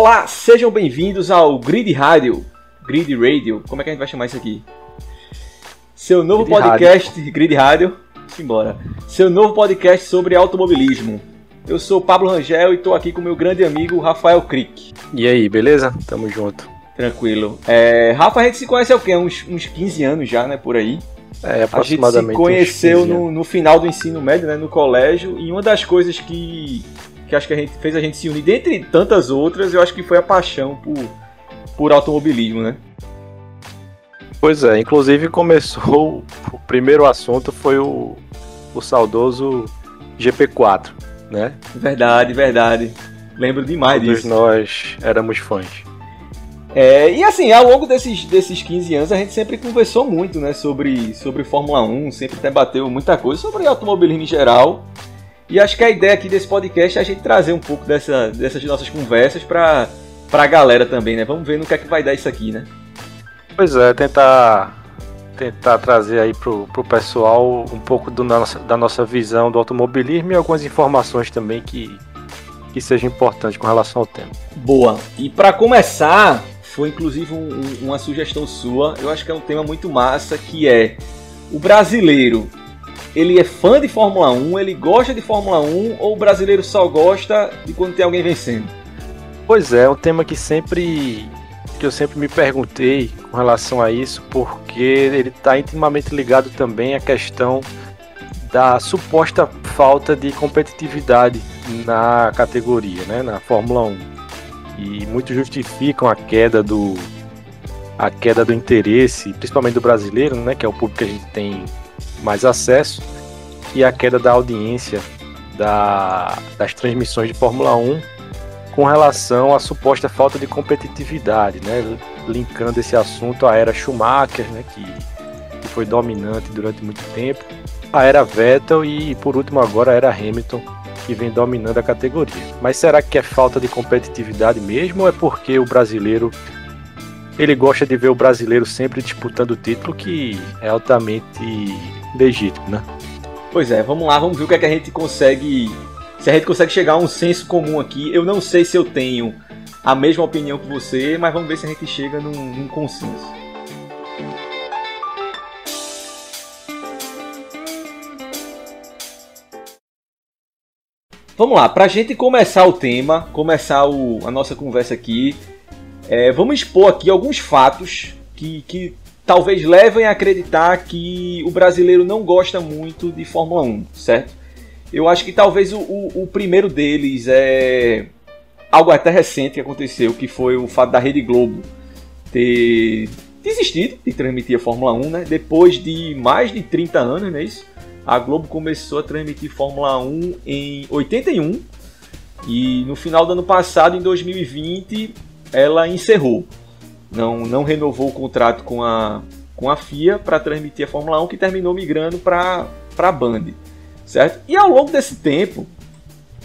Olá, sejam bem-vindos ao Grid Radio. Grid Radio, como é que a gente vai chamar isso aqui? Seu novo Grid podcast, Radio. Grid Radio, simbora. Seu novo podcast sobre automobilismo. Eu sou o Pablo Rangel e estou aqui com meu grande amigo Rafael Crick. E aí, beleza? Tamo junto. Tranquilo. É, Rafa, a gente se conhece há o quê? Uns, uns 15 anos já, né? Por aí. É, A gente aproximadamente. se conheceu uns 15 no, no final do ensino médio, né, no colégio, e uma das coisas que, que acho que a gente fez a gente se unir, dentre tantas outras, eu acho que foi a paixão por, por automobilismo, né? Pois é, inclusive começou. O primeiro assunto foi o, o saudoso GP4, né? Verdade, verdade. Lembro demais Todos disso. nós éramos fãs. É, e assim, ao longo desses, desses 15 anos, a gente sempre conversou muito, né, sobre, sobre Fórmula 1, sempre debateu muita coisa sobre automobilismo em geral. E acho que a ideia aqui desse podcast é a gente trazer um pouco dessa, dessas nossas conversas pra, pra galera também, né? Vamos ver no que é que vai dar isso aqui, né? Pois é, tentar tentar trazer aí pro, pro pessoal um pouco do nossa, da nossa visão do automobilismo e algumas informações também que, que sejam importantes com relação ao tema. Boa. E pra começar, foi inclusive um- um- uma sugestão sua. Eu acho que é um tema muito massa que é o brasileiro. Ele é fã de Fórmula 1, ele gosta de Fórmula 1 ou o brasileiro só gosta de quando tem alguém vencendo? Pois é, é um tema que sempre que eu sempre me perguntei com relação a isso, porque ele está intimamente ligado também à questão da suposta falta de competitividade na categoria, né, na Fórmula 1. E muitos justificam a queda do a queda do interesse, principalmente do brasileiro, né, que é o público que a gente tem mais acesso, e a queda da audiência da, das transmissões de Fórmula 1 com relação à suposta falta de competitividade, né? Linkando esse assunto à era Schumacher, né? Que, que foi dominante durante muito tempo, a era Vettel e, por último, agora a era Hamilton, que vem dominando a categoria. Mas será que é falta de competitividade mesmo ou é porque o brasileiro ele gosta de ver o brasileiro sempre disputando o título, que é altamente legítimo, né? Pois é, vamos lá, vamos ver o que, é que a gente consegue. Se a gente consegue chegar a um senso comum aqui. Eu não sei se eu tenho a mesma opinião que você, mas vamos ver se a gente chega num, num consenso. Vamos lá, pra gente começar o tema, começar o- a nossa conversa aqui, é, vamos expor aqui alguns fatos que, que talvez levem a acreditar que o brasileiro não gosta muito de Fórmula 1, certo? Eu acho que talvez o, o- o primeiro deles é algo até recente que aconteceu, que foi o fato da Rede Globo ter desistido de transmitir a Fórmula 1, né? Depois de mais de 30 anos, não é isso? A Globo começou a transmitir Fórmula 1 em 81 e no final do ano passado, em 2020, ela encerrou não, não renovou o contrato com a, com a FIA para transmitir a Fórmula 1, que terminou migrando para a Band, certo? E ao longo desse tempo,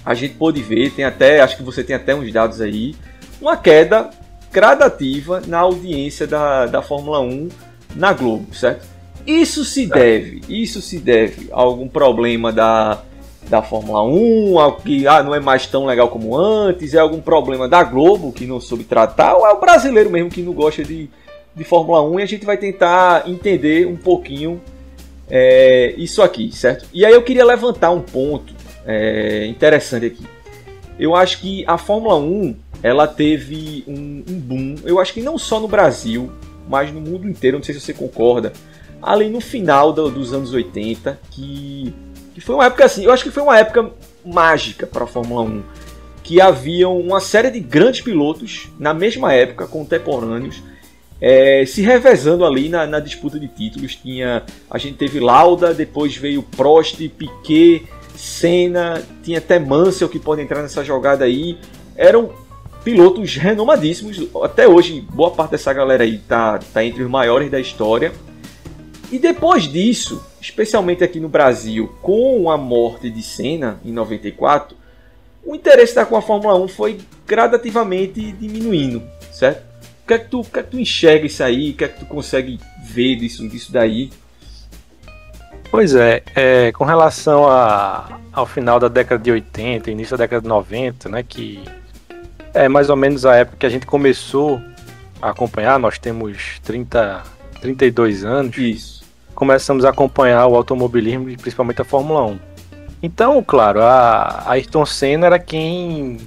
a gente pôde ver, tem até, acho que você tem até uns dados aí, uma queda gradativa na audiência da, da Fórmula 1 na Globo, certo? Isso se deve, isso se deve a algum problema da, da Fórmula 1, ao que ah, não é mais tão legal como antes, é algum problema da Globo que não soube tratar, ou é o brasileiro mesmo que não gosta de, de Fórmula 1 e a gente vai tentar entender um pouquinho é, isso aqui, certo? E aí eu queria levantar um ponto é, interessante aqui. Eu acho que a Fórmula 1 ela teve um, um boom, eu acho que não só no Brasil, mas no mundo inteiro, não sei se você concorda, ali no final do- dos anos 80, que que foi uma época assim, eu acho que foi uma época mágica para a Fórmula 1, que haviam uma série de grandes pilotos na mesma época, contemporâneos, é, se revezando ali na, na disputa de títulos. Tinha, a gente teve Lauda, depois veio Prost, Piquet, Senna, tinha até Mansell que pode entrar nessa jogada aí. Eram pilotos renomadíssimos. Até hoje, boa parte dessa galera aí tá, tá entre os maiores da história. E depois disso, especialmente aqui no Brasil, com a morte de Senna em 94, o interesse da com a Fórmula 1 foi gradativamente diminuindo, certo? O que é que tu, o que é que tu enxerga isso aí? O que é que tu consegue ver disso, disso daí? Pois é, é, com relação a, ao final da década de 80, início da década de 90, né, que É mais ou menos a época que a gente começou a acompanhar, nós temos 30, 32 anos. Isso. Começamos a acompanhar o automobilismo e principalmente a Fórmula 1. Então, claro, a, Ayrton Senna era quem,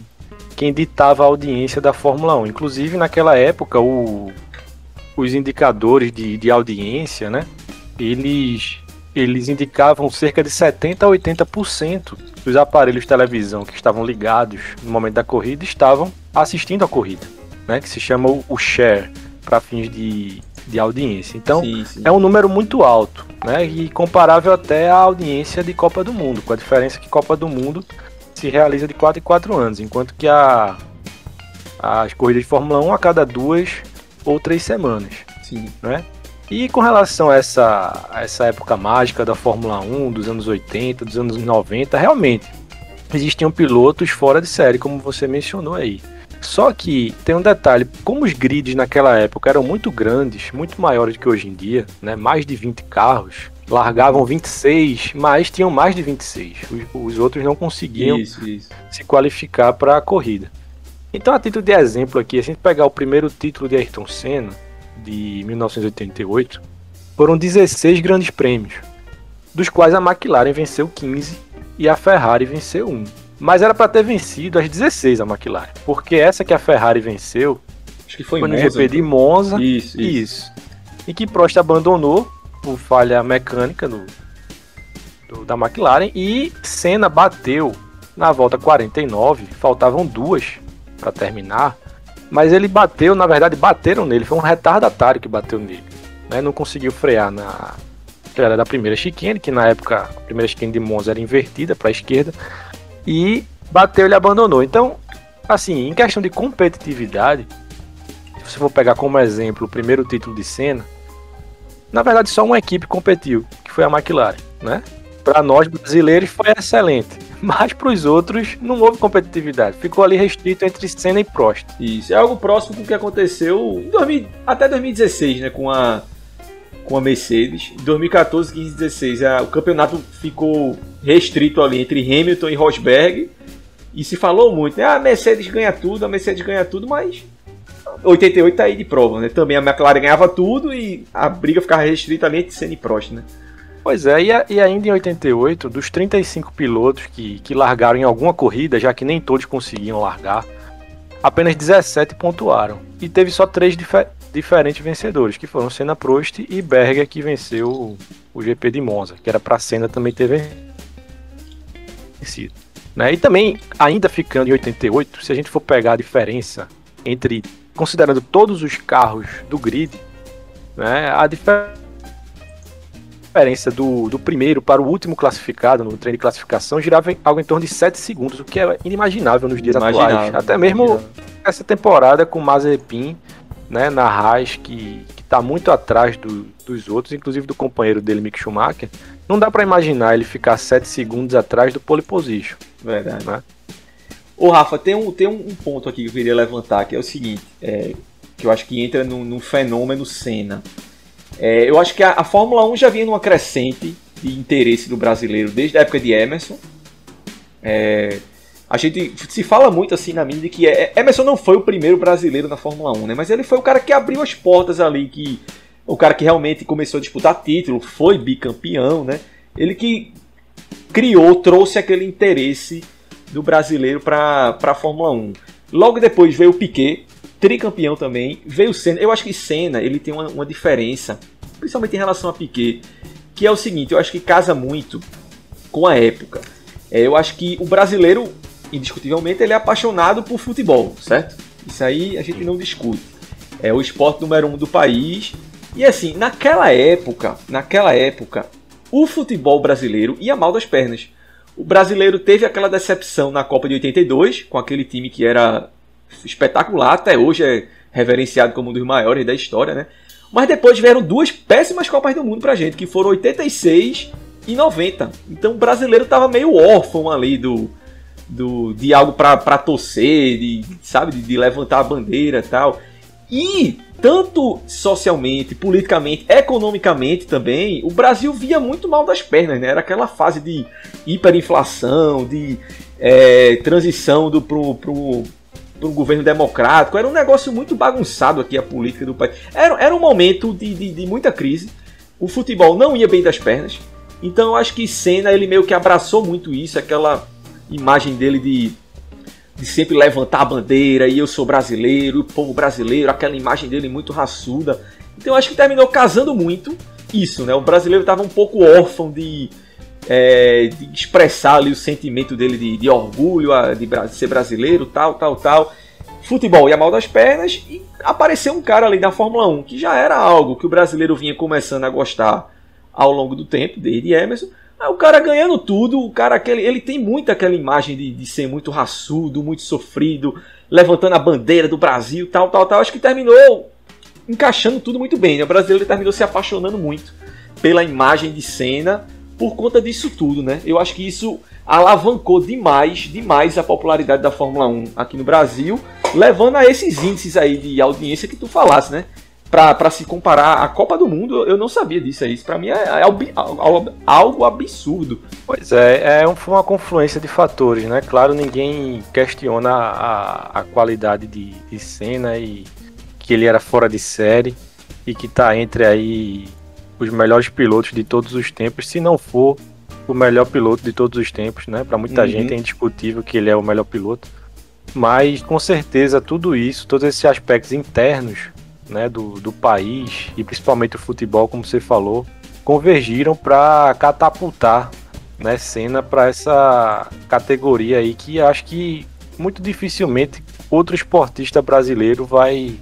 quem ditava a audiência da Fórmula 1. Inclusive, naquela época, o, os indicadores de, de audiência, né? Eles, eles indicavam cerca de 70% a 80% dos aparelhos de televisão que estavam ligados no momento da corrida estavam assistindo a corrida, né? Que se chama o, o share para fins de, de audiência. Então, sim, sim. é um número muito alto, né? E comparável até à audiência de Copa do Mundo, com a diferença que Copa do Mundo se realiza de 4 em 4 anos, enquanto que a, as corridas de Fórmula 1 a cada duas ou três semanas. Sim. Né? E com relação a essa, a essa época mágica da Fórmula 1, dos anos 80, dos anos 90, realmente existiam pilotos fora de série, como você mencionou aí. Só que tem um detalhe, como os grids naquela época eram muito grandes, muito maiores do que hoje em dia, né, mais de 20 carros, largavam 26, mas tinham mais de 26. Os, os outros não conseguiam isso, isso. se qualificar para a corrida. Então, a título de exemplo aqui, a gente pegar o primeiro título de Ayrton Senna, de 1988, foram 16 grandes prêmios, dos quais a McLaren venceu 15 e a Ferrari venceu 1. Mas era para ter vencido as 16 a McLaren, porque essa que a Ferrari venceu Acho que foi, foi no Monza, GP de Monza. Isso, isso. isso. E que Prost abandonou por falha mecânica do, do, da McLaren e Senna bateu na volta 49, faltavam duas para terminar, mas ele bateu, na verdade bateram nele, foi um retardatário que bateu nele, né? Não conseguiu frear na era da primeira chicane, que na época a primeira chicane de Monza era invertida para a esquerda, e bateu e abandonou. Então, assim, em questão de competitividade, se você for pegar como exemplo o primeiro título de Senna, na verdade só uma equipe competiu, que foi a McLaren, né? Para nós brasileiros foi excelente, mas para os outros não houve competitividade. Ficou ali restrito entre Senna e Prost. Isso, é algo próximo com o que aconteceu 2000, até 2016, né, com a com a Mercedes. Em 2014, 15 16, a, o campeonato ficou restrito ali entre Hamilton e Rosberg. E se falou muito, né? Ah, a Mercedes ganha tudo, a Mercedes ganha tudo, mas 88 tá aí de prova, né? Também a McLaren ganhava tudo e a briga ficava restrita ali entre Senna e Prost, né? Pois é, e, a, e, ainda em 88, dos 35 pilotos que, que largaram em alguma corrida, já que nem todos conseguiam largar, apenas 17 pontuaram. E teve só três diferentes vencedores, que foram Senna Prost e Berger, que venceu o, GP de Monza, que era para Senna também ter vencido. Né? E também, ainda ficando em 88, se a gente for pegar a diferença entre, considerando todos os carros do grid, né, a diferença do, do primeiro para o último classificado no treino de classificação girava algo em torno de 7 segundos, o que é inimaginável nos dias atuais. Até mesmo essa temporada com o Mazepin né, na Haas, que está muito atrás do, dos outros, inclusive do companheiro dele, Mick Schumacher, não dá para imaginar ele ficar 7 segundos atrás do pole position. Verdade. Né? Ô Rafa, tem um, tem um ponto aqui que eu queria levantar, que é o seguinte, é, que eu acho que entra num, num fenômeno cena. É, eu acho que a, a, Fórmula 1 já vinha numa crescente de interesse do brasileiro desde a época de Emerson. É, a gente se fala muito assim na mídia que é, Emerson não foi o primeiro brasileiro na Fórmula 1, né? Mas ele foi o cara que abriu as portas ali, que o cara que realmente começou a disputar título, foi bicampeão, né? Ele que criou, trouxe aquele interesse do brasileiro para a Fórmula 1. Logo depois veio o Piquet, tricampeão também, veio o Senna. Eu acho que Senna ele tem uma, uma diferença, principalmente em relação a Piquet, que é o seguinte, eu acho que casa muito com a época. É, eu acho que o brasileiro indiscutivelmente, ele é apaixonado por futebol, certo? Isso aí a gente não discute. É o esporte número um do país. E assim, naquela época, naquela época, o futebol brasileiro ia mal das pernas. O brasileiro teve aquela decepção na Copa de 82, com aquele time que era espetacular, até hoje é reverenciado como um dos maiores da história, né? Mas depois vieram duas péssimas Copas do Mundo pra gente, que foram 86 e 90. Então o brasileiro tava meio órfão ali do, do, de algo para torcer, de, sabe, de, de levantar a bandeira tal. E tanto socialmente, politicamente, economicamente também, o Brasil via muito mal das pernas, né? Era aquela fase de hiperinflação, de é, transição do pro, pro governo democrático. Era um negócio muito bagunçado aqui a política do país. Era, era um momento de, de, de muita crise. O futebol não ia bem das pernas. Então eu acho que Senna ele meio que abraçou muito isso, aquela imagem dele de, de sempre levantar a bandeira e eu sou brasileiro, o povo brasileiro, aquela imagem dele muito raçuda. Então acho que terminou casando muito isso, né? O brasileiro estava um pouco órfão de, é, de expressar ali o sentimento dele de, de orgulho, de, de, ser brasileiro, tal, tal, tal. Futebol ia mal das pernas e apareceu um cara ali da Fórmula 1 que já era algo que o brasileiro vinha começando a gostar ao longo do tempo, desde Emerson. O cara ganhando tudo, o cara aquele, ele tem muito aquela imagem de, de ser muito raçudo, muito sofrido, levantando a bandeira do Brasil, tal, tal, tal. Acho que terminou encaixando tudo muito bem. Né? O brasileiro terminou se apaixonando muito pela imagem de cena por conta disso tudo, né? Eu acho que isso alavancou demais, demais a popularidade da Fórmula 1 aqui no Brasil, levando a esses índices aí de audiência que tu falasse, né? Para se comparar à Copa do Mundo, eu não sabia disso aí. Isso para mim é, é algo, absurdo. Pois é, é uma confluência de fatores, né? Claro, ninguém questiona a, a qualidade de, de cena e que ele era fora de série e que está entre aí os melhores pilotos de todos os tempos, se não for o melhor piloto de todos os tempos, né? Para muita uhum. gente é indiscutível que ele é o melhor piloto. Mas com certeza tudo isso, todos esses aspectos internos, né, do, do país e principalmente o futebol, como você falou, convergiram para catapultar, né, cena para essa categoria aí que acho que muito dificilmente outro esportista brasileiro vai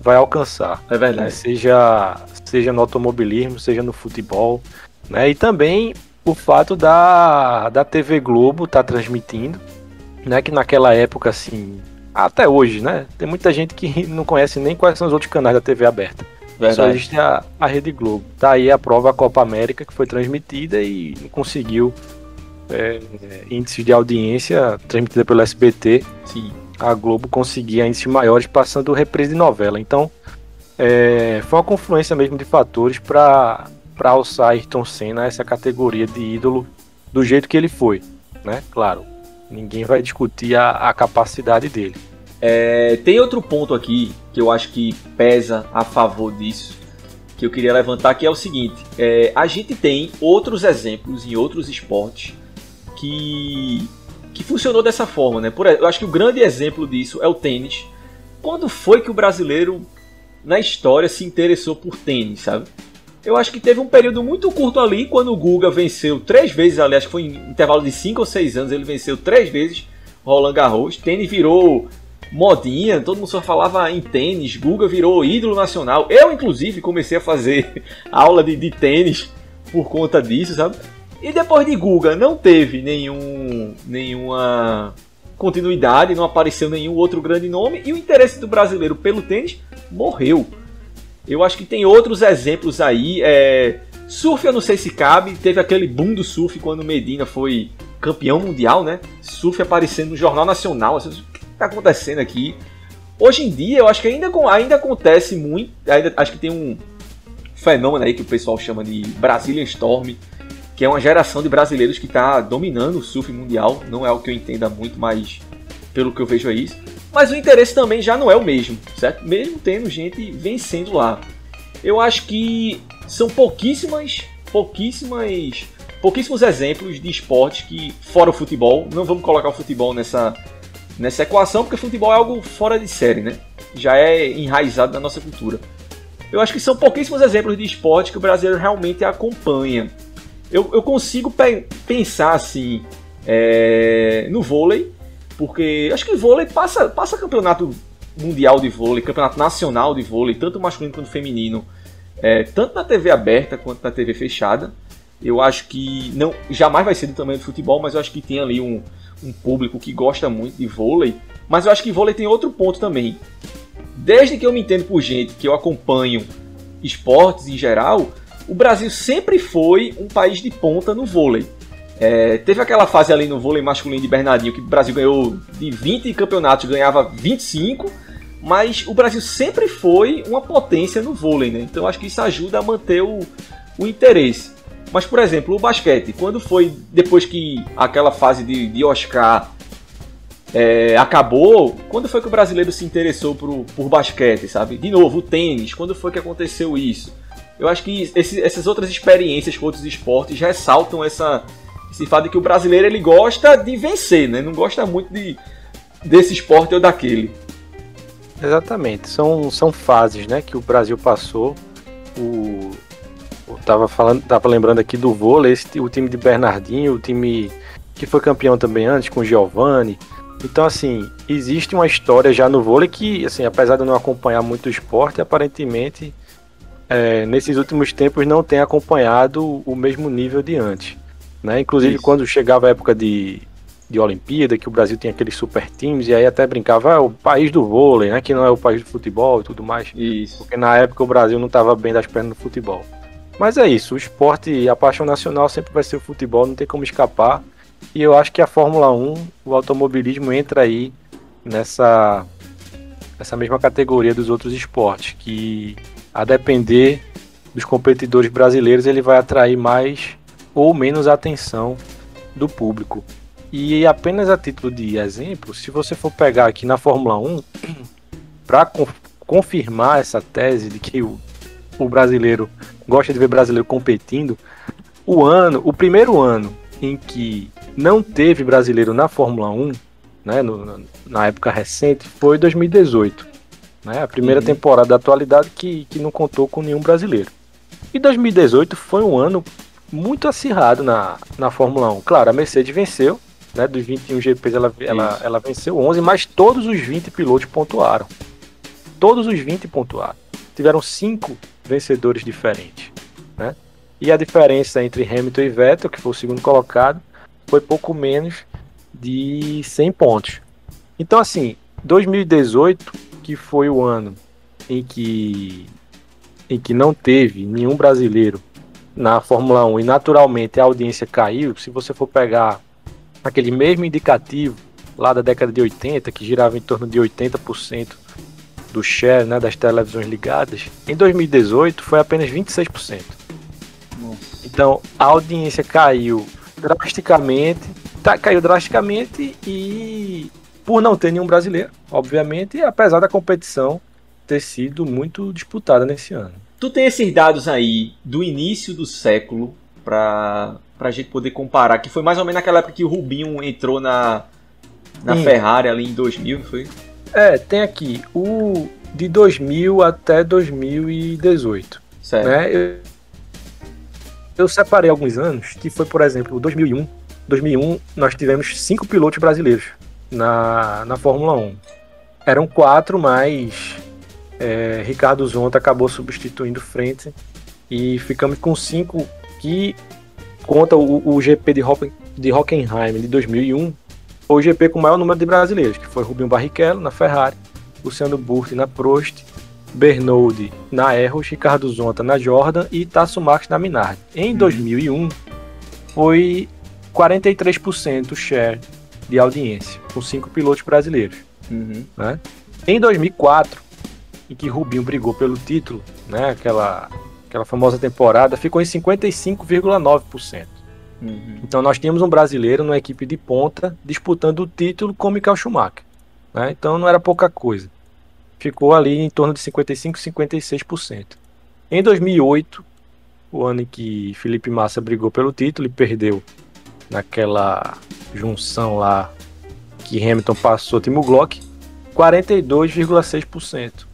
vai alcançar. É verdade. Né? Seja, seja no automobilismo, seja no futebol. Né? E também o fato da, da TV Globo estar tá transmitindo, né? Que naquela época, assim, até hoje, né? Tem muita gente que não conhece nem quais são os outros canais da TV aberta. Verdade. Só existe a, a Rede Globo. Tá aí a prova a Copa América que foi transmitida e conseguiu é, índices de audiência transmitida pelo SBT. Sim a Globo conseguia índices maiores passando reprise de novela. Então, é, foi uma confluência mesmo de fatores para alçar Ayrton Senna a essa categoria de ídolo do jeito que ele foi, né? Claro, ninguém vai discutir a, a capacidade dele. É, tem outro ponto aqui que eu acho que pesa a favor disso, que eu queria levantar, que é o seguinte: é, a gente tem outros exemplos em outros esportes que que funcionou dessa forma, né? Por, eu acho que o grande exemplo disso é o tênis. Quando foi que o brasileiro na história se interessou por tênis, sabe? Eu acho que teve um período muito curto ali quando o Guga venceu três vezes, aliás, foi em intervalo de cinco ou seis anos, ele venceu três vezes Roland Garros. Tênis virou modinha, todo mundo só falava em tênis, Guga virou ídolo nacional. Eu, inclusive, comecei a fazer aula de, de tênis por conta disso, sabe? E depois de Guga não teve nenhum, nenhuma continuidade, não apareceu nenhum outro grande nome e o interesse do brasileiro pelo tênis morreu. Eu acho que tem outros exemplos aí. É, surf eu não sei se cabe, teve aquele boom do surf quando Medina foi campeão mundial, né? Surf aparecendo no Jornal Nacional. Assim, o que está acontecendo aqui? Hoje em dia eu acho que ainda, ainda acontece muito. Ainda, acho que tem um fenômeno aí que o pessoal chama de Brazilian Storm que é uma geração de brasileiros que está dominando o surf mundial. Não é o que eu entenda muito, mas pelo que eu vejo é isso. Mas o interesse também já não é o mesmo, certo? Mesmo tendo gente vencendo lá. Eu acho que são pouquíssimas, pouquíssimas, pouquíssimos exemplos de esportes que fora o futebol, não vamos colocar o futebol nessa nessa equação, porque futebol é algo fora de série, né? Já é enraizado na nossa cultura. Eu acho que são pouquíssimos exemplos de esporte que o brasileiro realmente acompanha eu, eu consigo pe pensar assim é, no vôlei, porque acho que vôlei passa, passa campeonato mundial de vôlei, campeonato nacional de vôlei, tanto masculino quanto feminino, é, tanto na TV aberta quanto na TV fechada. Eu acho que não jamais vai ser do tamanho do futebol, mas eu acho que tem ali um, um público que gosta muito de vôlei. Mas eu acho que vôlei tem outro ponto também. Desde que eu me entendo por gente que eu acompanho esportes em geral, o Brasil sempre foi um país de ponta no vôlei. É, teve aquela fase ali no vôlei masculino de Bernardinho que o Brasil ganhou de 20 campeonatos, ganhava 25, mas o Brasil sempre foi uma potência no vôlei, né? Então acho que isso ajuda a manter o, o interesse. Mas, por exemplo, o basquete, quando foi depois que aquela fase de, de Oscar é, acabou, quando foi que o brasileiro se interessou por, por basquete, sabe? De novo, o tênis, quando foi que aconteceu isso? Eu acho que esse, essas outras experiências com outros esportes ressaltam essa, esse fato de que o brasileiro ele gosta de vencer, né? Não gosta muito de, desse esporte ou daquele. Exatamente, são, são fases né, que o Brasil passou. O, eu tava falando, tava lembrando aqui do vôlei, esse, o time de Bernardinho, o time que foi campeão também antes com Giovanni. Então, assim, existe uma história já no vôlei que, assim, apesar de eu não acompanhar muito o esporte, aparentemente, é, nesses últimos tempos não tem acompanhado o mesmo nível de antes. Né? Inclusive, Isso. quando chegava a época de, de Olimpíada, que o Brasil tinha aqueles super times, e aí até brincava, ah, o país do vôlei, né? Que não é o país do futebol e tudo mais. Isso. Porque na época o Brasil não estava bem das pernas no futebol. Mas é isso, o esporte, a paixão nacional sempre vai ser o futebol, não tem como escapar. E eu acho que a Fórmula 1, o automobilismo entra aí nessa, nessa mesma categoria dos outros esportes, que a depender dos competidores brasileiros, ele vai atrair mais ou menos atenção do público. E apenas a título de exemplo, se você for pegar aqui na Fórmula 1, para confirmar essa tese de que o, o brasileiro gosta de ver brasileiro competindo, o ano, o primeiro ano em que não teve brasileiro na Fórmula 1, né, no, na época recente, foi 2018. Né, a primeira uhum. temporada da atualidade que, que não contou com nenhum brasileiro. E 2018 foi um ano muito acirrado na, na Fórmula 1. Claro, a Mercedes venceu, né, dos 21 GPs ela, ela, ela venceu 11, mas todos os 20 pilotos pontuaram. Todos os 20 pontuaram. Tiveram cinco vencedores diferentes. Né? E a diferença entre Hamilton e Vettel, que foi o segundo colocado, foi pouco menos de 100 pontos. Então, assim, 2018, que foi o ano em que, em que não teve nenhum brasileiro na Fórmula 1 e naturalmente a audiência caiu, se você for pegar aquele mesmo indicativo lá da década de 80, que girava em torno de 80% do share né, das televisões ligadas, em 2018 foi apenas 26%. Nossa. Então a audiência caiu drasticamente, tá, caiu drasticamente e por não ter nenhum brasileiro, obviamente, apesar da competição ter sido muito disputada nesse ano. Tu tem esses dados aí do início do século para a gente poder comparar, que foi mais ou menos naquela época que o Rubinho entrou na, na Ferrari ali em 2000, não foi? É, tem aqui o de 2000 até 2018. Certo. Né? Eu, eu separei alguns anos, que foi, por exemplo, 2001. 2001 nós tivemos cinco pilotos brasileiros na, na Fórmula 1. Eram quatro, mas é, Ricardo Zonta acabou substituindo frente e ficamos com cinco que conta o, o GP de, Hocken, de Hockenheim de 2001 foi o GP com o maior número de brasileiros, que foi Rubinho Barrichello na Ferrari, Luciano Burti na Prost, Bernoulli na Erros, Ricardo Zonta na Jordan e Tasso Marques na Minardi. Em 2001 uhum. foi 43% o share de audiência, com cinco pilotos brasileiros. Uhum. Né? Em 2004, em que Rubinho brigou pelo título, né, aquela, aquela famosa temporada, ficou em 55,9%. Uhum. Então nós tínhamos um brasileiro numa equipe de ponta disputando o título com Michael Schumacher. Né? Então não era pouca coisa. Ficou ali em torno de 55, 56%. Em 2008, o ano em que Felipe Massa brigou pelo título e perdeu naquela junção lá que Hamilton passou Timo Glock, 42,6%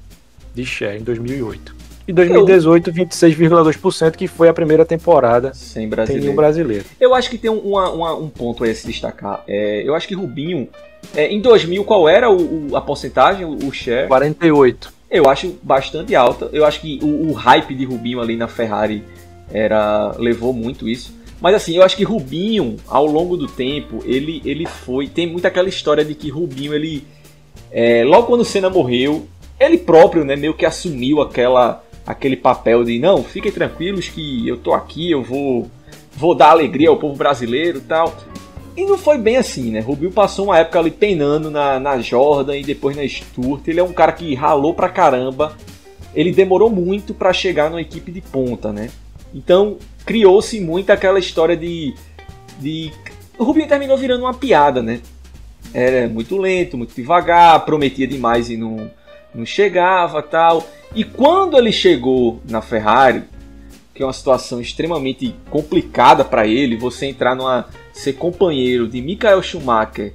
de share em 2008. E 2018, 26,2%, que foi a primeira temporada sem brasileiro. Brasileiro. Eu acho que tem um, uma, uma, um ponto aí a se destacar. É, eu acho que Rubinho, é, em 2000, qual era o, o, a porcentagem, o, o share? 48. Eu acho bastante alta. Eu acho que o, o hype de Rubinho ali na Ferrari era levou muito isso. Mas assim, eu acho que Rubinho, ao longo do tempo, ele, ele foi. Tem muita aquela história de que Rubinho, ele. É, logo quando o Senna morreu, ele próprio, né, meio que assumiu aquela aquele papel de não, fiquem tranquilos que eu tô aqui, eu vou vou dar alegria ao povo brasileiro, tal. E não foi bem assim, né? Rubinho passou uma época ali penando na, na Jordan e depois na Sturt. Ele é um cara que ralou pra caramba. Ele demorou muito para chegar numa equipe de ponta, né? Então criou-se muito aquela história de, de. O Rubinho terminou virando uma piada, né? era muito lento, muito devagar, prometia demais e não, não chegava tal. E quando ele chegou na Ferrari, que é uma situação extremamente complicada para ele, você entrar numa ser companheiro de Michael Schumacher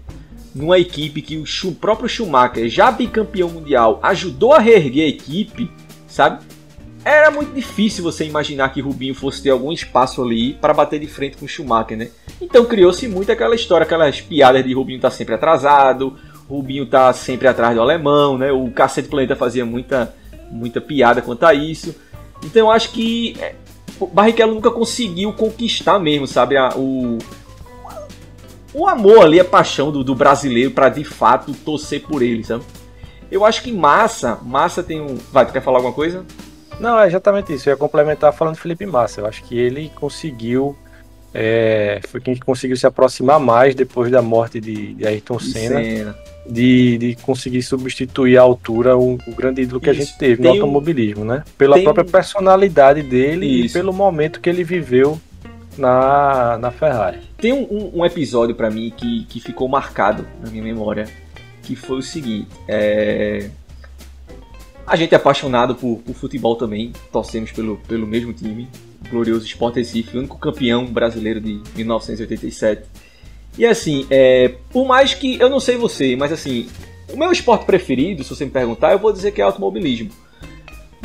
numa equipe que o próprio Schumacher, já bicampeão mundial, ajudou a reerguer a equipe, sabe? Era muito difícil você imaginar que Rubinho fosse ter algum espaço ali para bater de frente com o Schumacher, né? Então criou-se muito aquela história, aquelas piadas de Rubinho tá sempre atrasado, Rubinho tá sempre atrás do alemão, né? O Cacete Planeta fazia muita, muita piada quanto a isso. Então eu acho que é, o Barrichello nunca conseguiu conquistar mesmo, sabe? A, o, o amor ali, a paixão do, do brasileiro para de fato torcer por ele, sabe? Eu acho que Massa, Massa tem um. Vai, tu quer falar alguma coisa? Não, é exatamente isso. Eu ia complementar falando de Felipe Massa. Eu acho que ele conseguiu. É, foi quem conseguiu se aproximar mais depois da morte de, de Ayrton Senna. Senna. De, de conseguir substituir à altura o, o grande ídolo que isso. a gente teve tem no automobilismo, né? Pela tem... própria personalidade dele isso. e pelo momento que ele viveu na, na Ferrari. Tem um, um episódio para mim que, que ficou marcado na minha memória, que foi o seguinte: é... a gente é apaixonado por, por, futebol também, torcemos pelo, pelo mesmo time, o glorioso Sport Recife, o único campeão brasileiro de 1987. E assim, é... por mais que eu não sei você, mas assim, o meu esporte preferido, se você me perguntar, eu vou dizer que é automobilismo.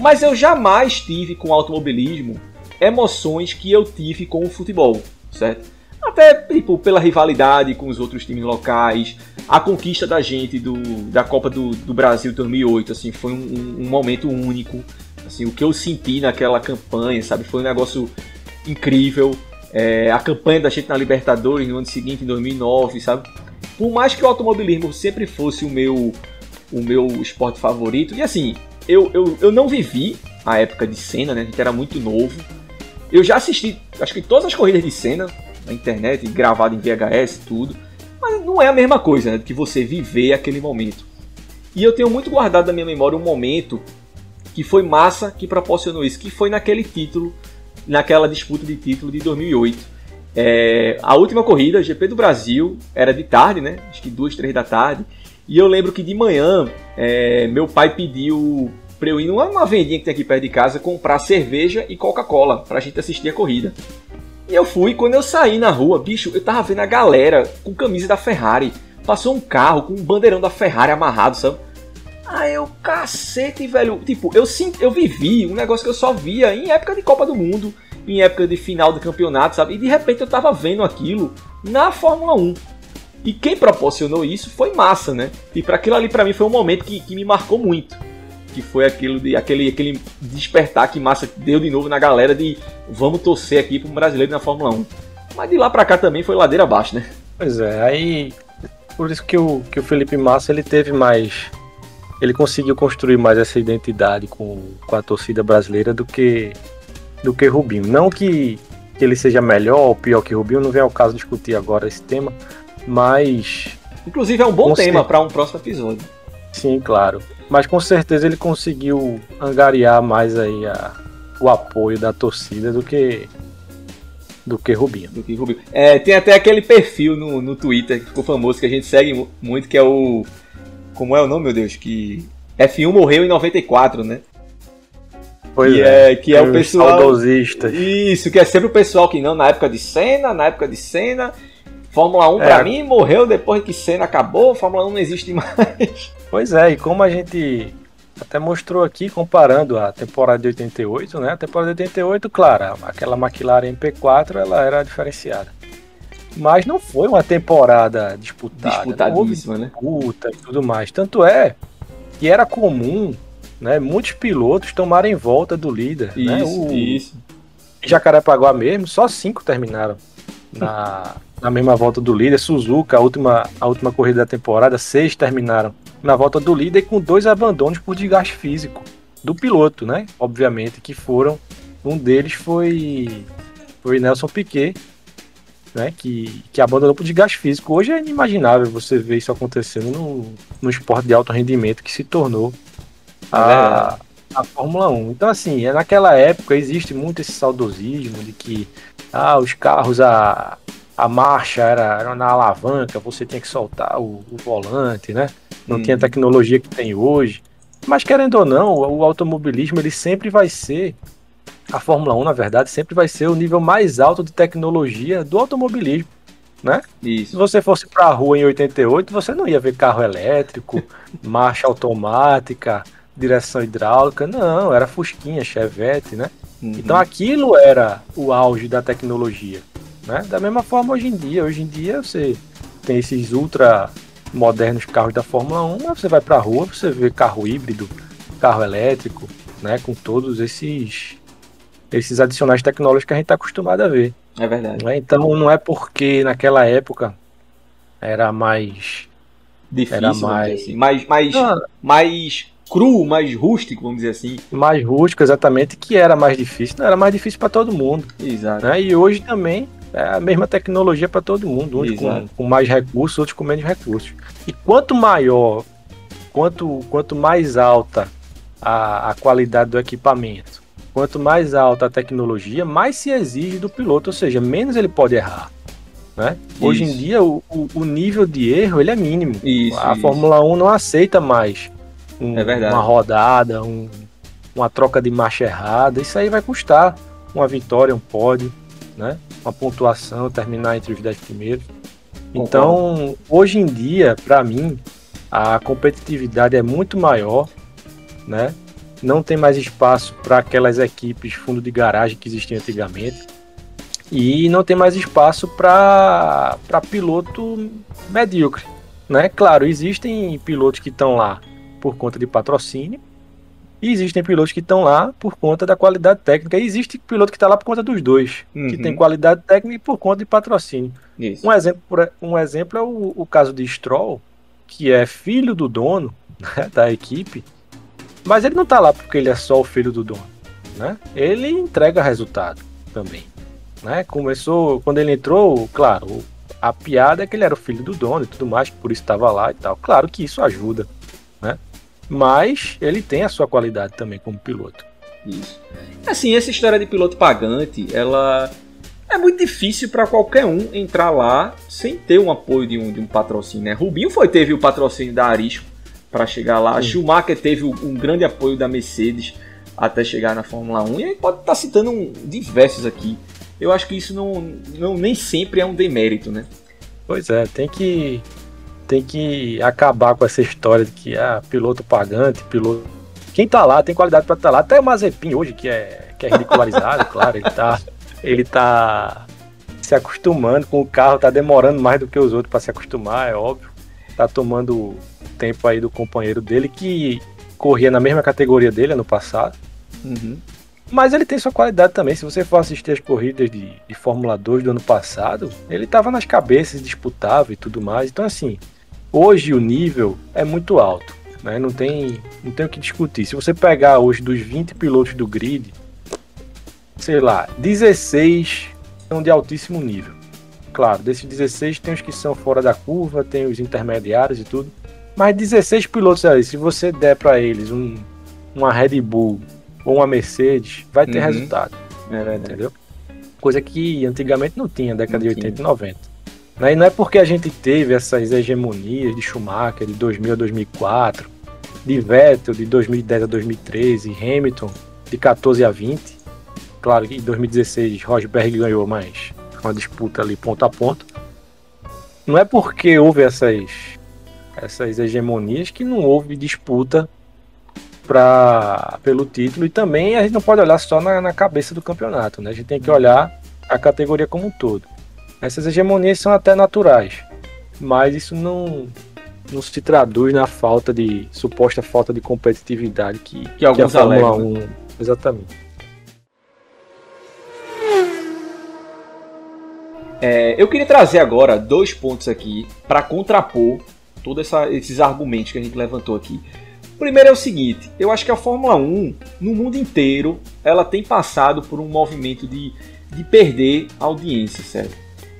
Mas eu jamais tive com automobilismo emoções que eu tive com o futebol, certo? Até tipo, pela rivalidade com os outros times locais, a conquista da gente do, da Copa do, do Brasil 2008, assim, foi um, um, momento único. Assim, o que eu senti naquela campanha, sabe, foi um negócio incrível. É, a campanha da gente na Libertadores no ano seguinte, em 2009, sabe? Por mais que o automobilismo sempre fosse o meu, o meu esporte favorito, e assim, eu, eu, eu não vivi a época de cena, né? A gente era muito novo. Eu já assisti, acho que todas as corridas de cena na internet, gravado em VHS, tudo. Mas não é a mesma coisa, né? Que você viver aquele momento. E eu tenho muito guardado na minha memória um momento que foi massa que proporcionou isso, que foi naquele título, naquela disputa de título de 2008. É, a última corrida, GP do Brasil, era de tarde, né? Acho que duas, três da tarde. E eu lembro que de manhã é, meu pai pediu pra eu ir numa vendinha que tem aqui perto de casa comprar cerveja e Coca-Cola pra gente assistir a corrida. E eu fui, quando eu saí na rua, bicho, eu tava vendo a galera com camisa da Ferrari. Passou um carro com um bandeirão da Ferrari amarrado, sabe? Aí eu, cacete, velho. Tipo, eu, eu vivi um negócio que eu só via em época de Copa do Mundo, em época de final do campeonato, sabe? E de repente eu tava vendo aquilo na Fórmula 1. E quem proporcionou isso foi massa, né? E para aquilo ali para mim foi um momento que, que me marcou muito que foi aquilo de aquele, aquele despertar que Massa deu de novo na galera de vamos torcer aqui para um brasileiro na Fórmula 1. Mas de lá para cá também foi ladeira abaixo, né? Pois é, aí por isso que o, que o Felipe Massa ele teve mais ele conseguiu construir mais essa identidade com, com a torcida brasileira do que do que Rubinho. Não que, que ele seja melhor ou pior que Rubinho, não vem ao caso discutir agora esse tema, mas inclusive é um bom tema para um próximo episódio. Sim, claro. Mas com certeza ele conseguiu angariar mais aí a, o apoio da torcida do que do que Rubinho. Do que Rubinho. É, tem até aquele perfil no, no Twitter que ficou famoso que a gente segue muito que é o como é o nome, meu Deus, que F1 morreu em 94, né? Pois que é, é, que é o pessoal. Isso, que é sempre o pessoal que não na época de cena, na época de cena, Fórmula 1 é. para mim morreu depois que cena acabou, Fórmula 1 não existe mais. Pois é, e como a gente até mostrou aqui, comparando a temporada de 88, né? A temporada de 88, claro, aquela McLaren MP4 ela era diferenciada. Mas não foi uma temporada disputada. Disputadíssima, né? Disputa e tudo mais. Tanto é que era comum, né? Muitos pilotos tomarem volta do líder. Isso, né? O isso. Jacarepaguá mesmo, só cinco terminaram na, na mesma volta do líder. Suzuka, a última, a última corrida da temporada, seis terminaram na volta do líder com dois abandonos por desgaste físico do piloto, né? Obviamente que foram. Um deles foi foi Nelson Piquet, né? Que, que abandonou por desgaste físico. Hoje é inimaginável você ver isso acontecendo no, no esporte de alto rendimento que se tornou a, a Fórmula 1. Então, assim, é naquela época existe muito esse saudosismo de que ah, os carros a a marcha era, era na alavanca, você tinha que soltar o, o volante, né? Não hum. tinha a tecnologia que tem hoje. Mas querendo ou não, o automobilismo ele sempre vai ser a Fórmula 1, na verdade, sempre vai ser o nível mais alto de tecnologia do automobilismo, né? Isso. Se você fosse para a rua em 88, você não ia ver carro elétrico, marcha automática, direção hidráulica, não, era Fusquinha, Chevette, né? Uhum. Então aquilo era o auge da tecnologia, né? Da mesma forma hoje em dia, hoje em dia você tem esses ultra modernos carros da Fórmula 1, mas você vai para a rua, você vê carro híbrido, carro elétrico, né, com todos esses esses adicionais tecnológicos que a gente está acostumado a ver. É verdade. Né? Então não é porque naquela época era mais difícil, era mais assim. mais mais, ah. mais cru, mais rústico, vamos dizer assim. Mais rústico, exatamente, que era mais difícil. Não, era mais difícil para todo mundo. Exato. Né? E hoje também é a mesma tecnologia para todo mundo, uns com, com, mais recursos, outros com menos recursos. E quanto maior, quanto, quanto mais alta a, a qualidade do equipamento, quanto mais alta a tecnologia, mais se exige do piloto, ou seja, menos ele pode errar. Né? Hoje em dia, o, o, nível de erro ele é mínimo. Isso, a isso. Fórmula 1 não aceita mais um, é uma rodada, um, uma troca de marcha errada. Isso aí vai custar uma vitória, um pódio, né? uma pontuação, terminar entre os 10 primeiros. Então, hoje em dia, para mim, a competitividade é muito maior, né? Não tem mais espaço para aquelas equipes fundo de garagem que existiam antigamente. E não tem mais espaço para piloto medíocre. Né? Claro, existem pilotos que estão lá por conta de patrocínio, e existem pilotos que estão lá por conta da qualidade técnica. E existe piloto que está lá por conta dos dois, uhum. que tem qualidade técnica e por conta de patrocínio. Isso. Um exemplo, um exemplo é o, o caso de Stroll, que é filho do dono né, da equipe, mas ele não tá lá porque ele é só o filho do dono, né? Ele entrega resultado também, né? Começou quando ele entrou, claro, a piada é que ele era o filho do dono e tudo mais, por isso estava lá e tal. Claro que isso ajuda, né? Mas ele tem a sua qualidade também como piloto. Isso. Assim, essa história de piloto pagante, ela é muito difícil para qualquer um entrar lá sem ter um apoio de um, de um patrocínio, né? Rubinho foi teve o patrocínio da Arisco para chegar lá. Sim. Schumacher teve um grande apoio da Mercedes até chegar na Fórmula 1 e a gente pode estar tá citando um, diversos aqui. Eu acho que isso não, não nem sempre é um demérito, né? Pois é, tem que tem que acabar com essa história de que ah, piloto pagante, piloto quem tá lá tem qualidade para estar tá lá. Até o Mazepin hoje que é que é ridicularizado, claro, ele tá ele tá se acostumando com o carro, tá demorando mais do que os outros para se acostumar, é óbvio. Tá tomando tempo aí do companheiro dele que corria na mesma categoria dele ano passado. Uhum. Mas ele tem sua qualidade também. Se você for assistir as corridas de, de Fórmula 2 do ano passado, ele estava nas cabeças, disputava e tudo mais. Então, assim, hoje o nível é muito alto. Né? Não, tem, não tem o que discutir. Se você pegar hoje dos 20 pilotos do grid, sei lá, 16 são de altíssimo nível. Claro, desses 16 tem os que são fora da curva, tem os intermediários e tudo. Mas 16 pilotos ali, se você der para eles um, uma Red Bull ou uma Mercedes, vai ter uhum. resultado. É verdade. Entendeu? Coisa que antigamente não tinha, década não de 80 tinha. e 90. Né? E não é porque a gente teve essas hegemonias de Schumacher de 2000 a 2004, de Vettel de 2010 a 2013, Hamilton de 14 a 20. Claro que em 2016 Rosberg ganhou, mas uma disputa ali ponto a ponto. Não é porque houve essas essas hegemonias que não houve disputa pra, pelo título e também a gente não pode olhar só na, na cabeça do campeonato, né? A gente tem que olhar a categoria como um todo. Essas hegemonias são até naturais, mas isso não, não se traduz na falta de suposta falta de competitividade que, que, que a Fórmula 1 né? exatamente. É, eu queria trazer agora dois pontos aqui para contrapor todos esses argumentos que a gente levantou aqui. Primeiro é o seguinte, eu acho que a Fórmula 1, no mundo inteiro, ela tem passado por um movimento de, de perder audiência, sério.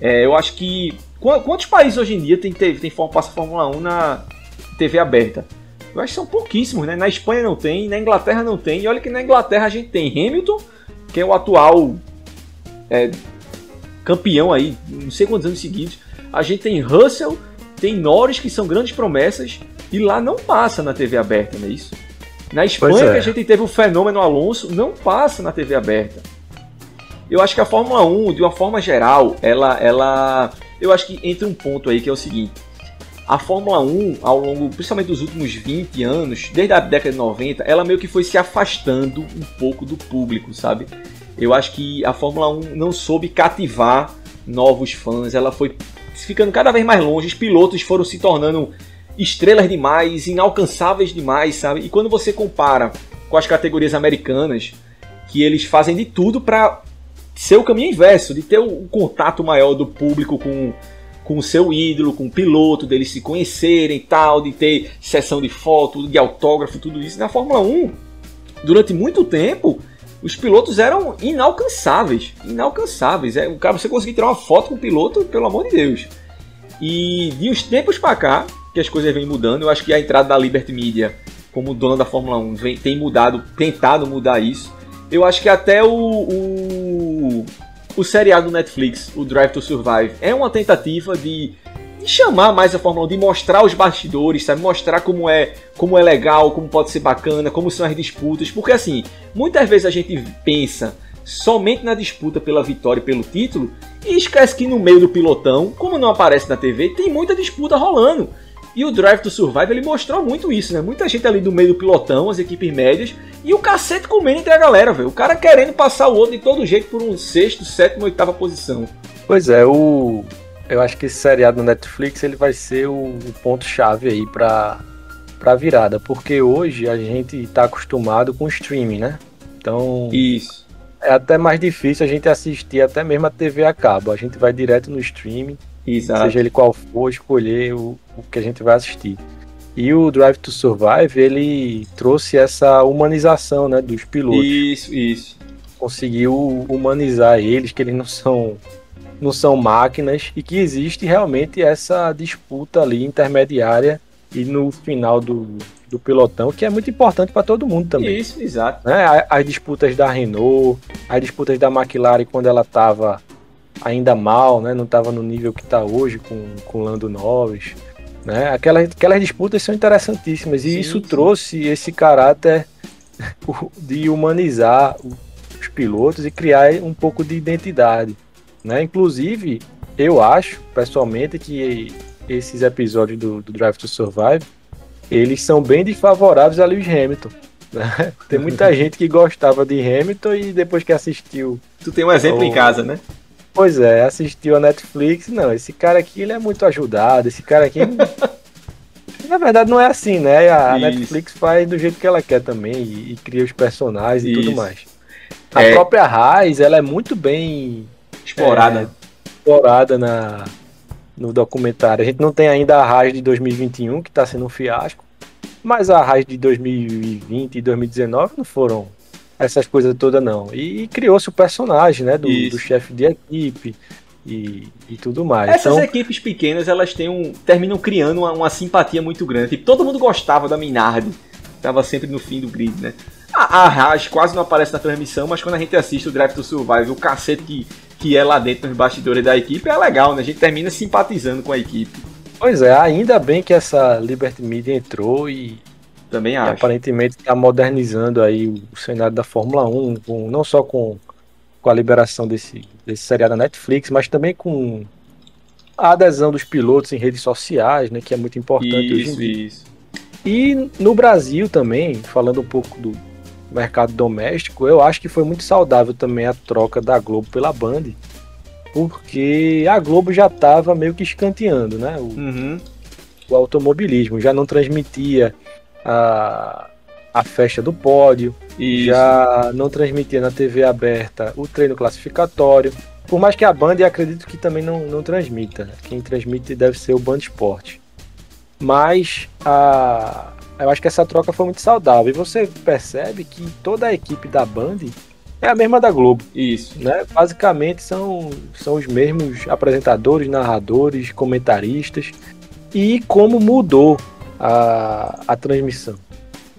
É, eu acho que. Quantos países hoje em dia tem, tem, tem passa Fórmula 1 na TV aberta? Eu acho que são pouquíssimos, né? Na Espanha não tem, na Inglaterra não tem. E olha que na Inglaterra a gente tem Hamilton, que é o atual é, campeão aí, não sei quantos anos seguidos. A gente tem Russell, tem Norris, que são grandes promessas, e lá não passa na TV aberta, não é isso? Na Espanha, é. que a gente teve o fenômeno Alonso, não passa na TV aberta. Eu acho que a Fórmula 1, de uma forma geral, ela, ela. Eu acho que entra um ponto aí que é o seguinte. A Fórmula 1, ao longo, principalmente dos últimos 20 anos, desde a década de 90, ela meio que foi se afastando um pouco do público, sabe? Eu acho que a Fórmula 1 não soube cativar novos fãs, ela foi ficando cada vez mais longe, os pilotos foram se tornando estrelas demais, inalcançáveis demais, sabe? E quando você compara com as categorias americanas, que eles fazem de tudo para ser o caminho inverso, de ter o contato maior do público com, com o seu ídolo, com o piloto, deles se conhecerem e tal, de ter sessão de foto, de autógrafo, tudo isso. Na Fórmula 1, durante muito tempo, os pilotos eram inalcançáveis. Inalcançáveis. É, o cara, você conseguir tirar uma foto com o piloto, pelo amor de Deus. E de uns tempos para cá, que as coisas vêm mudando, eu acho que a entrada da Liberty Media como dona da Fórmula 1 vem, tem mudado, tentado mudar isso. Eu acho que até o, o, o seriado do Netflix, o Drive to Survive, é uma tentativa de, de chamar mais a Fórmula 1, de mostrar os bastidores, sabe? Mostrar como é, como é legal, como pode ser bacana, como são as disputas. Porque assim, muitas vezes a gente pensa somente na disputa pela vitória e pelo título e esquece que no meio do pilotão, como não aparece na TV, tem muita disputa rolando. E o Drive to Survive ele mostrou muito isso, né? Muita gente ali do meio do pilotão, as equipes médias, e o cacete comendo entre a galera, velho. O cara querendo passar o outro de todo jeito por um sexto, sétimo, oitava posição. Pois é, o. Eu acho que esse seriado no Netflix ele vai ser o, o ponto-chave aí pra, pra virada. Porque hoje a gente tá acostumado com streaming, né? Então. Isso. É até mais difícil a gente assistir até mesmo a TV a cabo. A gente vai direto no streaming. Exato. Seja ele qual for, escolher o, o que a gente vai assistir. E o Drive to Survive, ele trouxe essa humanização, né, dos pilotos. Isso, isso. Conseguiu humanizar eles, que eles não são não são máquinas e que existe realmente essa disputa ali intermediária e no final do, do pelotão, que é muito importante para todo mundo também. Isso, exato. Né? As disputas da Renault, as disputas da McLaren quando ela estava ainda mal, né? não estava no nível que está hoje com, com Lando Norris. Né? Aquelas, aquelas disputas são interessantíssimas e sim, isso sim. trouxe esse caráter de humanizar os pilotos e criar um pouco de identidade. Né? Inclusive, eu acho, pessoalmente, que esses episódios do, do Drive to Survive eles são bem desfavoráveis a Lewis Hamilton. Né? Tem muita gente que gostava de Hamilton e depois que assistiu. Tu tem um exemplo o... em casa, né? Pois é, assistiu a Netflix, não, esse cara aqui ele é muito ajudado, esse cara aqui. Na verdade não é assim, né? A Isso. Netflix faz do jeito que ela quer também e, e cria os personagens e Isso. tudo mais. A é... própria Raiz, ela é muito bem explorada, é, explorada na, no documentário. A gente não tem ainda a Raiz de 2021, que está sendo um fiasco, mas a Raiz de 2020 e 2019 não foram essas coisas todas não. E, e criou-se o personagem, né, do, do chefe de equipe e, e, tudo mais. Essas então... equipes pequenas, elas têm um, terminam criando uma, uma, simpatia muito grande. Tipo, todo mundo gostava da Minardi, tava sempre no fim do grid, né? A, a Raj quase não aparece na transmissão, mas quando a gente assiste o Drive to Survive, o cacete que, que é lá dentro nos bastidores da equipe é legal, né? A gente termina simpatizando com a equipe. Pois é, ainda bem que essa Liberty Media entrou e, também acho. aparentemente está modernizando aí o cenário da Fórmula 1, com, não só com, com a liberação desse, desse seriado da Netflix, mas também com a adesão dos pilotos em redes sociais, né, que é muito importante isso, hoje em dia. Isso. E no Brasil também, falando um pouco do mercado doméstico, eu acho que foi muito saudável também a troca da Globo pela Band, porque a Globo já estava meio que escanteando, né? O, uhum. o automobilismo, já não transmitia a, a festa do pódio, Isso. já não transmitia na TV aberta o treino classificatório. Por mais que a Band, acredito que também não, não transmita. Quem transmite deve ser o Band Esporte. Mas a, eu acho que essa troca foi muito saudável. E você percebe que toda a equipe da Band é a mesma da Globo. Isso. Né? Basicamente são, são os mesmos apresentadores, narradores, comentaristas. E como mudou a, a transmissão.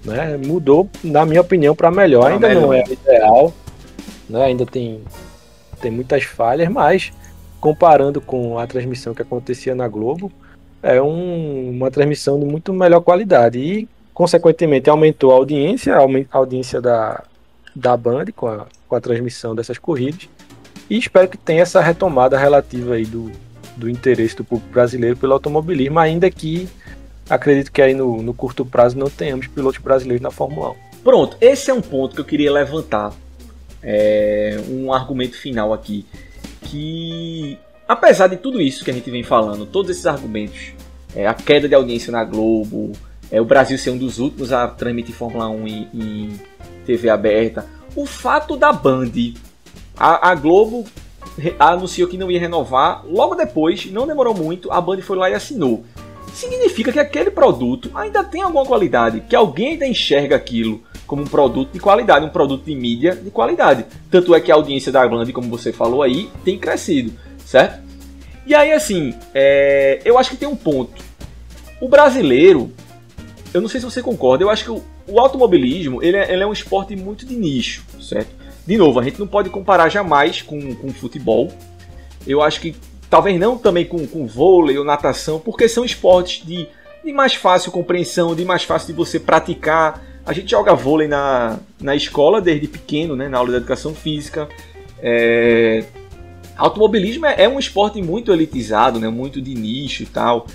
Né? Mudou, na minha opinião, para melhor. Pra Ainda melhor. não é ideal, né? ainda tem, tem muitas falhas, mas comparando com a transmissão que acontecia na Globo, é um, uma transmissão de muito melhor qualidade e, consequentemente, aumentou a audiência, a audiência da, da Band com a, com a transmissão dessas corridas. E espero que tenha essa retomada relativa aí do, do interesse do público brasileiro pelo automobilismo, ainda que acredito que aí no, no curto prazo não tenhamos pilotos brasileiros na Fórmula 1. Pronto, esse é um ponto que eu queria levantar. É, um argumento final aqui. Que apesar de tudo isso que a gente vem falando, todos esses argumentos, é, a queda de audiência na Globo, é, o Brasil ser um dos últimos a transmitir Fórmula 1 em, em TV aberta, o fato da Band, a, a Globo anunciou que não ia renovar, logo depois, não demorou muito, a Band foi lá e assinou. Significa que aquele produto ainda tem alguma qualidade, que alguém ainda enxerga aquilo como um produto de qualidade, um produto de mídia de qualidade. Tanto é que a audiência da Band, como você falou aí, tem crescido certo? E aí, assim, é, eu acho que tem um ponto. O brasileiro, eu não sei se você concorda, eu acho que o, o automobilismo ele é, ele é, um esporte muito de nicho, certo? De novo, a gente não pode comparar jamais com, com futebol. Eu acho que talvez não também com, com vôlei ou natação, porque são esportes de, de mais fácil compreensão, de mais fácil de você praticar. A gente joga vôlei na, na escola desde pequeno, né, na aula de educação física. É, Automobilismo é, é um esporte muito elitizado, né? muito de nicho e tal.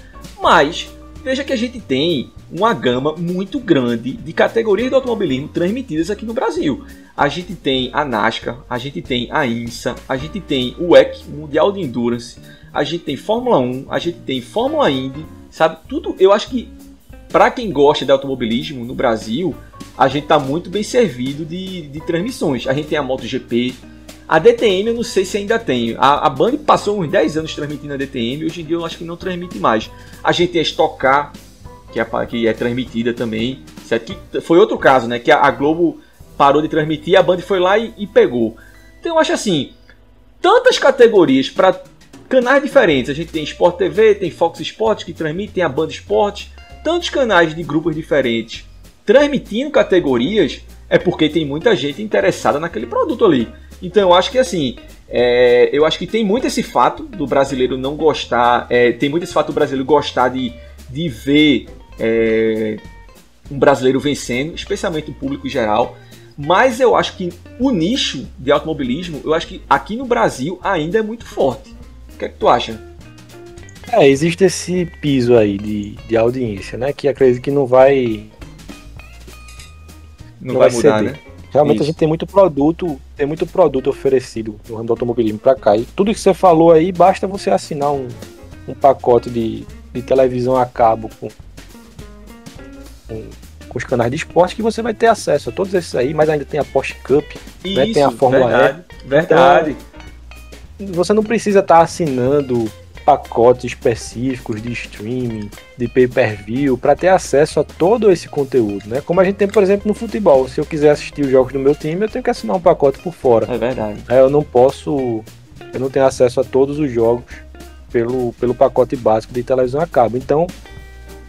Mas veja que a gente tem uma gama muito grande de categorias do automobilismo transmitidas aqui no Brasil. A gente tem a NASCAR, a gente tem a INSA, a gente tem o WEC, Mundial de Endurance, a gente tem Fórmula 1, a gente tem Fórmula Indy, sabe? Tudo, eu acho que para quem gosta de automobilismo no Brasil, a gente está muito bem servido de, de transmissões. A gente tem a MotoGP, a DTM eu não sei se ainda tem. A, a Band passou uns 10 anos transmitindo a DTM, hoje em dia eu acho que não transmite mais. A gente tem a que é, que é transmitida também. Certo? Que foi outro caso, né? Que a, a Globo parou de transmitir, a Band foi lá e, e pegou. Então eu acho assim, tantas categorias para canais diferentes. A gente tem Sport TV, tem Fox Sports que transmite, tem a Band Esportes, tantos canais de grupos diferentes transmitindo categorias, é porque tem muita gente interessada naquele produto ali. Então eu acho que assim, é, eu acho que tem muito esse fato do brasileiro não gostar, é, tem muito esse fato do brasileiro gostar de, de ver é, um brasileiro vencendo, especialmente o público geral. Mas eu acho que o nicho de automobilismo, eu acho que aqui no Brasil ainda é muito forte. O que é que tu acha? É, existe esse piso aí de, de audiência, né? Que acredito que não vai. Não, não vai, vai mudar, ceder. né? Realmente Isso. a gente tem muito produto, tem muito produto oferecido no ramo do automobilismo para cá. E tudo que você falou aí, basta você assinar um, um pacote de, de televisão a cabo com, com, com, os canais de esporte que você vai ter acesso a todos esses aí, mas ainda tem a Porsche Cup, Isso, né, tem a Fórmula verdade, E. Verdade. Então, você não precisa estar tá assinando pacotes específicos de streaming, de pay-per-view, para ter acesso a todo esse conteúdo, né? Como a gente tem, por exemplo, no futebol. Se eu quiser assistir os jogos do meu time, eu tenho que assinar um pacote por fora. É verdade. Eu não posso, eu não tenho acesso a todos os jogos pelo, pelo pacote básico de televisão a cabo. Então,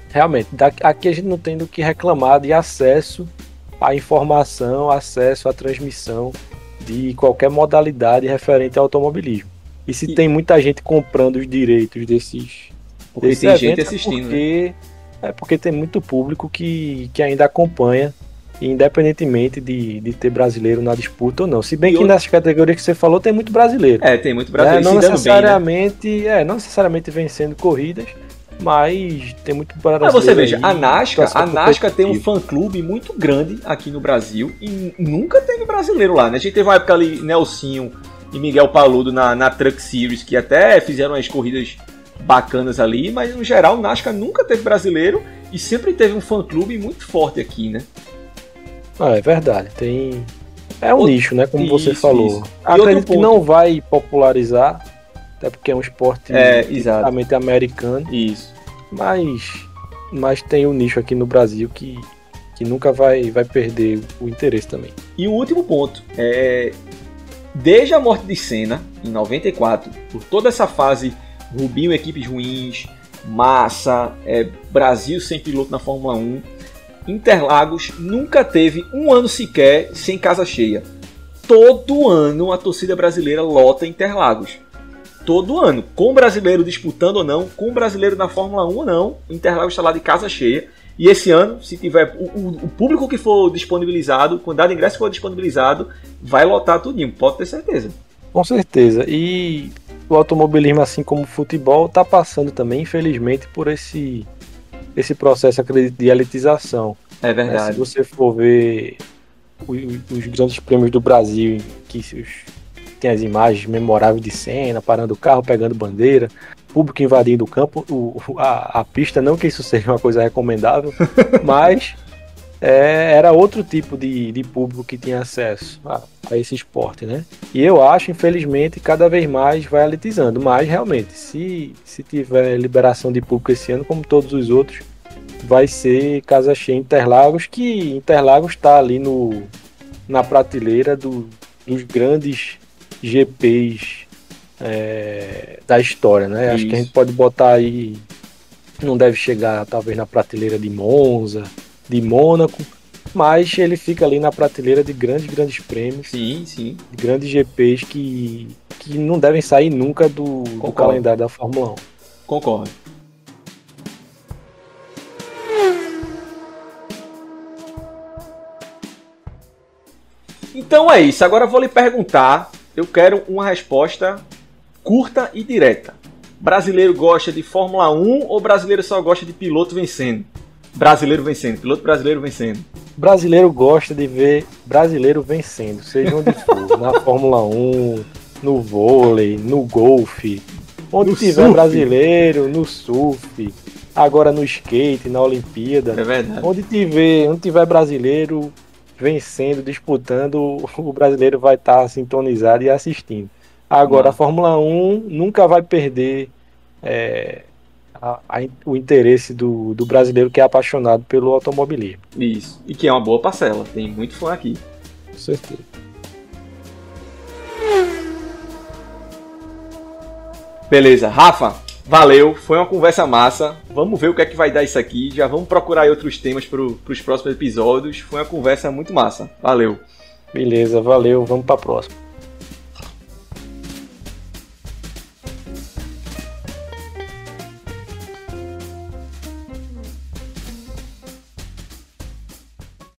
realmente, aqui a gente não tem do que reclamar de acesso à informação, acesso à transmissão de qualquer modalidade referente ao automobilismo. E se e... tem muita gente comprando os direitos desses. Porque desses tem gente é assistindo. É porque, né? é porque tem muito público que, que ainda acompanha, independentemente de, de ter brasileiro na disputa ou não. Se bem e que outro... nessas categorias que você falou, tem muito brasileiro. É, tem muito brasileiro. É, não necessariamente, bem, né? é, não necessariamente vencendo corridas, mas tem muito brasileiro. Mas você veja, a NASCAR, a NASCAR tem um fã-clube muito grande aqui no Brasil e nunca teve brasileiro lá, né? A gente teve uma época ali, Nelsinho e Miguel Paludo na, na Truck Series, que até fizeram as corridas bacanas ali, mas no geral o NASCAR nunca teve brasileiro e sempre teve um fã-clube muito forte aqui, né? Ah, é verdade. Tem. É um nicho, né? Como isso, você falou. Isso. Acredito que não vai popularizar, até porque é um esporte é, americano. Isso. Mas, mas tem um nicho aqui no Brasil que, que nunca vai, vai perder o interesse também. E o último ponto é Desde a morte de Senna, em 94, por toda essa fase Rubinho equipes ruins, Massa, é, Brasil sem piloto na Fórmula 1, Interlagos nunca teve um ano sequer sem casa cheia. Todo ano a torcida brasileira lota Interlagos. todo ano, com o brasileiro disputando ou não, com o brasileiro na Fórmula 1 ou não, Interlagos está lá de casa cheia. E esse ano, se tiver o, o, público que for disponibilizado, quantidade de ingresso que for disponibilizado, vai lotar tudinho, pode ter certeza. Com certeza. E o automobilismo, assim como o futebol, está passando também, infelizmente, por esse, esse processo de elitização. É verdade. Se você for ver os, os grandes prêmios do Brasil, que os, tem as imagens memoráveis de cena, parando o carro, pegando bandeira, público invadindo o campo, o, a, a pista, não que isso seja uma coisa recomendável, mas é, era outro tipo de, de público que tinha acesso a, a, esse esporte, né? E eu acho, infelizmente, cada vez mais vai elitizando, mas realmente, se, se tiver liberação de público esse ano, como todos os outros, vai ser Casa Cheia Interlagos, que Interlagos está ali no, na prateleira do, dos grandes GPs é, da história, né? Isso. Acho que a gente pode botar aí. Não deve chegar, talvez, na prateleira de Monza, de Mônaco, mas ele fica ali na prateleira de grandes, grandes prêmios. Sim, sim. De grandes GPs que, que não devem sair nunca do, do calendário da Fórmula 1. Concordo. Então é isso. Agora eu vou lhe perguntar. Eu quero uma resposta curta e direta. Brasileiro gosta de Fórmula 1 ou brasileiro só gosta de piloto vencendo? Brasileiro vencendo, piloto brasileiro vencendo. Brasileiro gosta de ver brasileiro vencendo, seja onde for, na Fórmula 1, no vôlei, no golfe, onde no tiver surf. brasileiro, no surf, agora no skate, na Olimpíada. É verdade. Onde tiver, onde tiver brasileiro vencendo, disputando, o brasileiro vai estar sintonizado e assistindo. Agora, a Fórmula 1 nunca vai perder é, a, a, o interesse do, do brasileiro que é apaixonado pelo automobilismo. Isso, e que é uma boa parcela, tem muito fã aqui. Com certeza. Beleza, Rafa, valeu, foi uma conversa massa. Vamos ver o que é que vai dar isso aqui. Já vamos procurar outros temas para os próximos episódios. Foi uma conversa muito massa. Valeu. Beleza, valeu, vamos para a próxima.